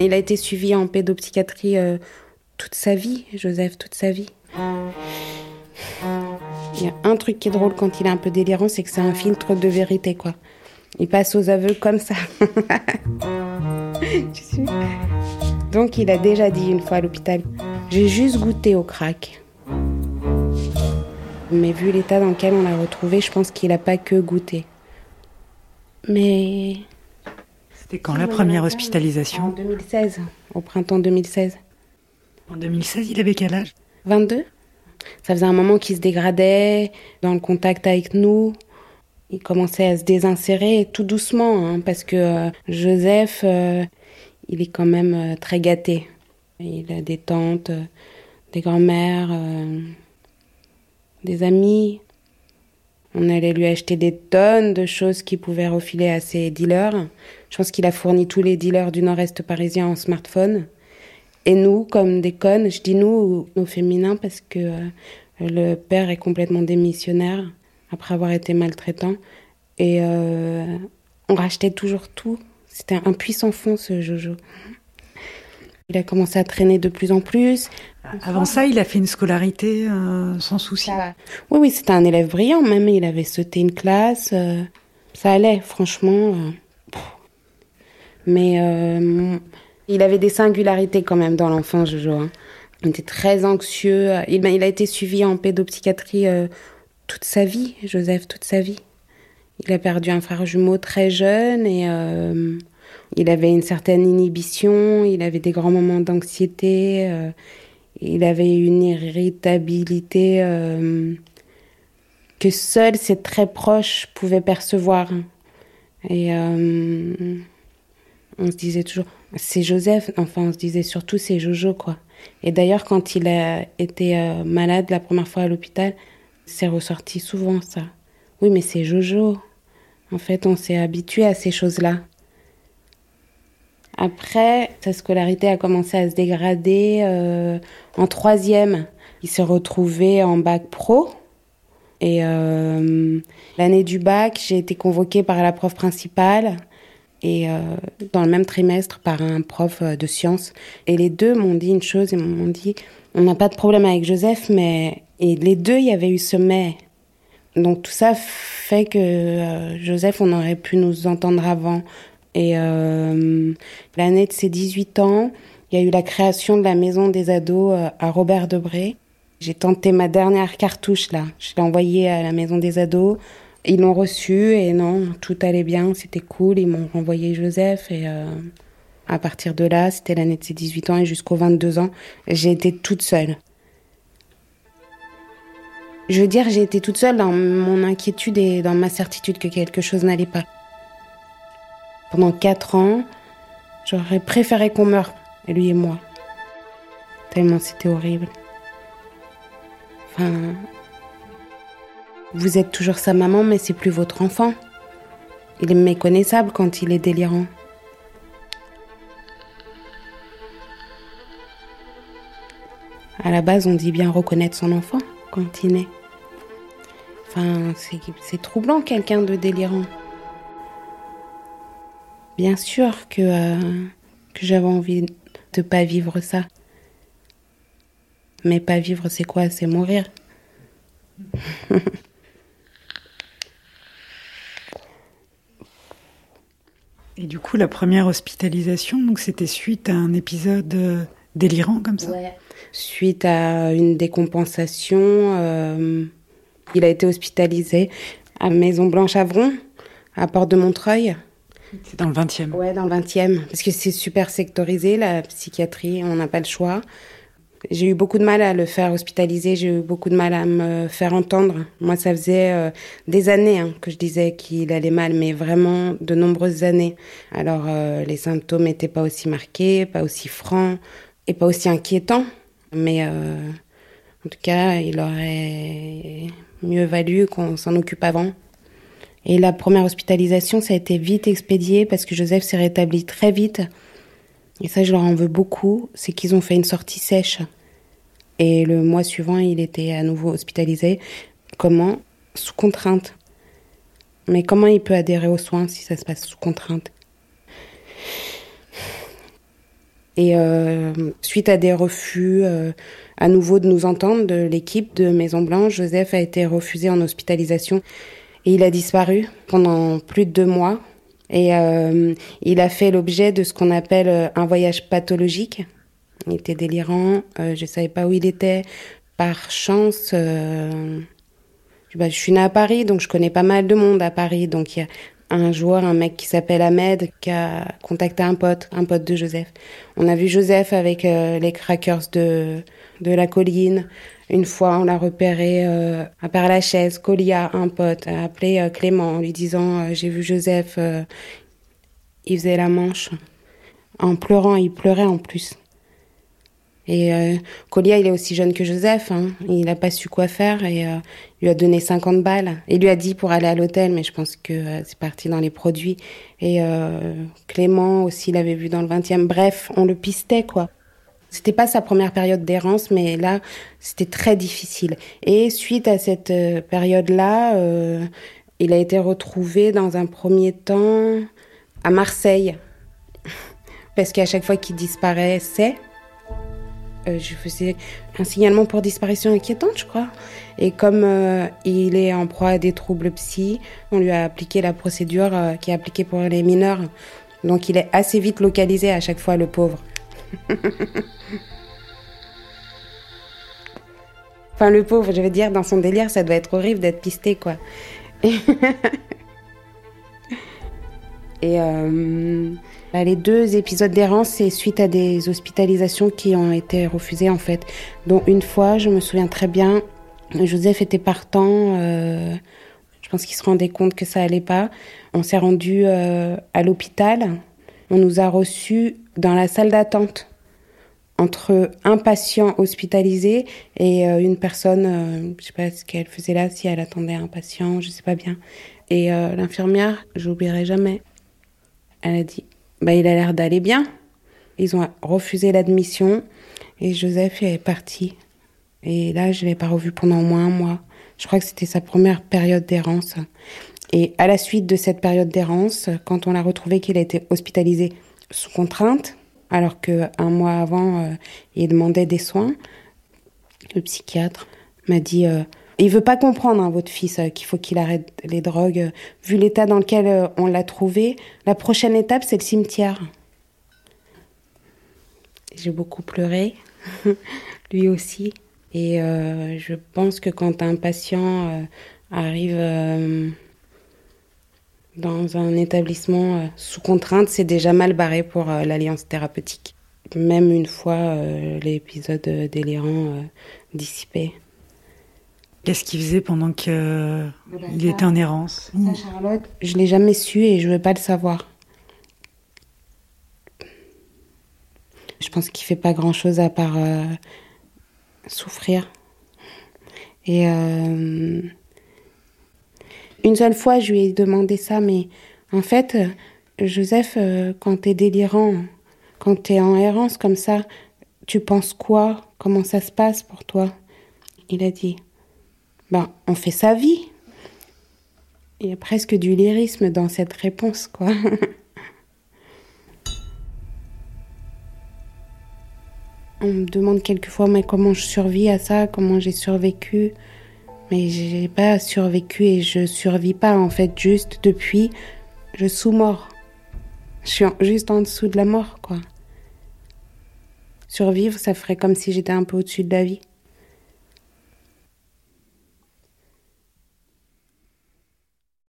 Il a été suivi en pédopsychiatrie euh, toute sa vie, Joseph, toute sa vie. Il y a un truc qui est drôle quand il est un peu délirant, c'est que c'est un filtre de vérité, quoi. Il passe aux aveux comme ça. Donc il a déjà dit une fois à l'hôpital, j'ai juste goûté au crack. Mais vu l'état dans lequel on l'a retrouvé, je pense qu'il n'a pas que goûté. Mais... C'était quand la première hospitalisation En 2016, au printemps 2016. En 2016, il avait quel âge? 22. Ça faisait un moment qu'il se dégradait dans le contact avec nous. Il commençait à se désinsérer tout doucement, hein, parce que euh, Joseph, euh, il est quand même euh, très gâté. Il a des tantes, des grands-mères, des amis. On allait lui acheter des tonnes de choses qui pouvaient refiler à ses dealers. Je pense qu'il a fourni tous les dealers du nord-est parisien en smartphone. Et nous, comme des connes, je dis nous, nos féminins, parce que euh, le père est complètement démissionnaire après avoir été maltraitant. Et euh, on rachetait toujours tout. C'était un puissant fond, ce Jojo. Il a commencé à traîner de plus en plus. Avant ça, il a fait une scolarité euh, sans souci. Oui, oui, c'était un élève brillant. Même il avait sauté une classe. ça allait, franchement. Mais il avait des singularités quand même dans l'enfance, Jojo. Hein. Il était très anxieux. Il, il, a été suivi en pédopsychiatrie euh, toute sa vie, Joseph, toute sa vie. Il a perdu un frère jumeau très jeune et euh, il avait une certaine inhibition, il avait des grands moments d'anxiété, euh, il avait une irritabilité que seuls ses très proches pouvaient percevoir. Et on se disait toujours, c'est Joseph, enfin on se disait surtout c'est Jojo quoi. Et d'ailleurs quand il a été euh, malade la première fois à l'hôpital, c'est ressorti souvent ça. Oui mais c'est Jojo. En fait on s'est habitué à ces choses-là. Après, sa scolarité a commencé à se dégrader euh, en troisième. Il s'est retrouvé en bac pro. Et euh, l'année du bac, j'ai été convoquée par la prof principale et euh, dans le même trimestre par un prof de sciences. Et les deux m'ont dit une chose, ils m'ont dit, on n'a pas de problème avec Joseph, mais... Et les deux, il y avait eu ce mais. Donc tout ça fait que Joseph, on aurait pu nous entendre avant. Et euh, l'année de ses 18 ans, il y a eu la création de la maison des ados à Robert Debré. J'ai tenté ma dernière cartouche là. Je l'ai envoyée à la maison des ados. Ils l'ont reçu et non, tout allait bien, c'était cool. Ils m'ont renvoyé Joseph et euh, à partir de là, c'était l'année de ses 18 ans et jusqu'aux 22 ans, j'ai été toute seule. Je veux dire, j'ai été toute seule dans mon inquiétude et dans ma certitude que quelque chose n'allait pas. Pendant quatre ans, j'aurais préféré qu'on meure, lui et moi. Tellement c'était horrible. Enfin, vous êtes toujours sa maman, mais c'est plus votre enfant. Il est méconnaissable quand il est délirant. À la base, on dit bien reconnaître son enfant quand il naît. Enfin, c'est troublant quelqu'un de délirant. Bien sûr que, euh, que j'avais envie de pas vivre ça. Mais pas vivre, c'est quoi? C'est mourir. Et du coup, la première hospitalisation, donc c'était suite à un épisode euh, délirant comme ça? Suite à une décompensation, euh, il a été hospitalisé à Maison Blanche Avron, à Porte de Montreuil. C'est dans le 20e. Ouais, dans le 20e, parce que c'est super sectorisé, la psychiatrie, on n'a pas le choix. J'ai eu beaucoup de mal à le faire hospitaliser, j'ai eu beaucoup de mal à me faire entendre. Moi, ça faisait euh, des années hein, que je disais qu'il allait mal, mais vraiment de nombreuses années. Alors, euh, les symptômes n'étaient pas aussi marqués, pas aussi francs et pas aussi inquiétants. Mais euh, en tout cas, il aurait mieux valu qu'on s'en occupe avant. Et la première hospitalisation, ça a été vite expédié parce que Joseph s'est rétabli très vite et ça je leur en veux beaucoup, c'est qu'ils ont fait une sortie sèche. Et le mois suivant, il était à nouveau hospitalisé. Comment? Sous contrainte. Mais comment il peut adhérer aux soins si ça se passe sous contrainte? Et euh, suite à des refus euh, à nouveau de nous entendre de l'équipe de Maison Blanche, Joseph a été refusé en hospitalisation il a disparu pendant plus de deux mois. Et euh, il a fait l'objet de ce qu'on appelle un voyage pathologique. Il était délirant, je savais pas où il était. Par chance, bah, je suis née à Paris, donc je connais pas mal de monde à Paris. Donc un joueur, un mec qui s'appelle Ahmed, qui a contacté un pote, un pote de Joseph. On a vu Joseph avec euh, les crackers de, de la colline. Une fois, on l'a repéré euh, à Père-Lachaise. Colia, un pote, a appelé euh, Clément en lui disant euh, J'ai vu Joseph, il faisait la manche. En pleurant, il pleurait en plus. Et euh, Colia, il est aussi jeune que Joseph. Hein. Il n'a pas su quoi faire et euh, il lui a donné 50 balles. Il lui a dit pour aller à l'hôtel, mais je pense que euh, c'est parti dans les produits. Et euh, Clément aussi l'avait vu dans le 20e. Bref, on le pistait, quoi. C'était pas sa première période d'errance, mais là, c'était très difficile. Et suite à cette euh, période-là, euh, il a été retrouvé dans un premier temps à Marseille. Parce qu'à chaque fois qu'il disparaissait, euh, je faisais un signalement pour disparition inquiétante, je crois. Et comme euh, il est en proie à des troubles psy, on lui a appliqué la procédure euh, qui est appliquée pour les mineurs. Donc il est assez vite localisé à chaque fois, le pauvre. enfin, le pauvre, je veux dire, dans son délire, ça doit être horrible d'être pisté, quoi. Et les deux épisodes d'errance, c'est suite à des hospitalisations qui ont été refusées en fait. Dont une fois, je me souviens très bien, Joseph était partant. Euh, je pense qu'il se rendait compte que ça allait pas. On s'est rendu euh, à l'hôpital. On nous a reçus dans la salle d'attente entre un patient hospitalisé et euh, une personne, je sais pas ce qu'elle faisait là, si elle attendait un patient, je sais pas bien. Et l'infirmière, j'oublierai jamais, elle a dit, bah il a l'air d'aller bien. Ils ont refusé l'admission et Joseph est parti. Et là, je l'ai pas revu pendant au moins un mois. Je crois que c'était sa première période d'errance. Et à la suite de cette période d'errance, quand on l'a retrouvé qu'il a été hospitalisé sous contrainte, alors que un mois avant, euh, il demandait des soins, le psychiatre m'a dit euh, il veut pas comprendre hein, votre fils euh, qu'il faut qu'il arrête les drogues. Vu l'état dans lequel euh, on l'a trouvé, la prochaine étape c'est le cimetière. J'ai beaucoup pleuré, lui aussi. Et euh, je pense que quand un patient euh, arrive euh, dans un établissement euh, sous contrainte, c'est déjà mal barré pour euh, l'alliance thérapeutique. Même une fois euh, l'épisode euh, délirant euh, dissipé. Qu'est-ce qu'il faisait pendant qu'il bah, était en errance Ça, Charlotte, je l'ai jamais su et je veux pas le savoir. Je pense qu'il fait pas grand chose à part euh, souffrir. Et euh, une seule fois, je lui ai demandé ça, mais en fait, Joseph, euh, quand t'es délirant, quand t'es en errance comme ça, tu penses quoi? Comment ça se passe pour toi? Il a dit, ben, on fait sa vie. Il y a presque du lyrisme dans cette réponse, quoi. On me demande quelquefois mais comment je survis à ça, comment j'ai survécu? Mais j'ai pas survécu et je survis pas en fait juste depuis je sous-mort. Je suis juste en dessous de la mort quoi. Survivre, ça ferait comme si j'étais un peu au-dessus de la vie.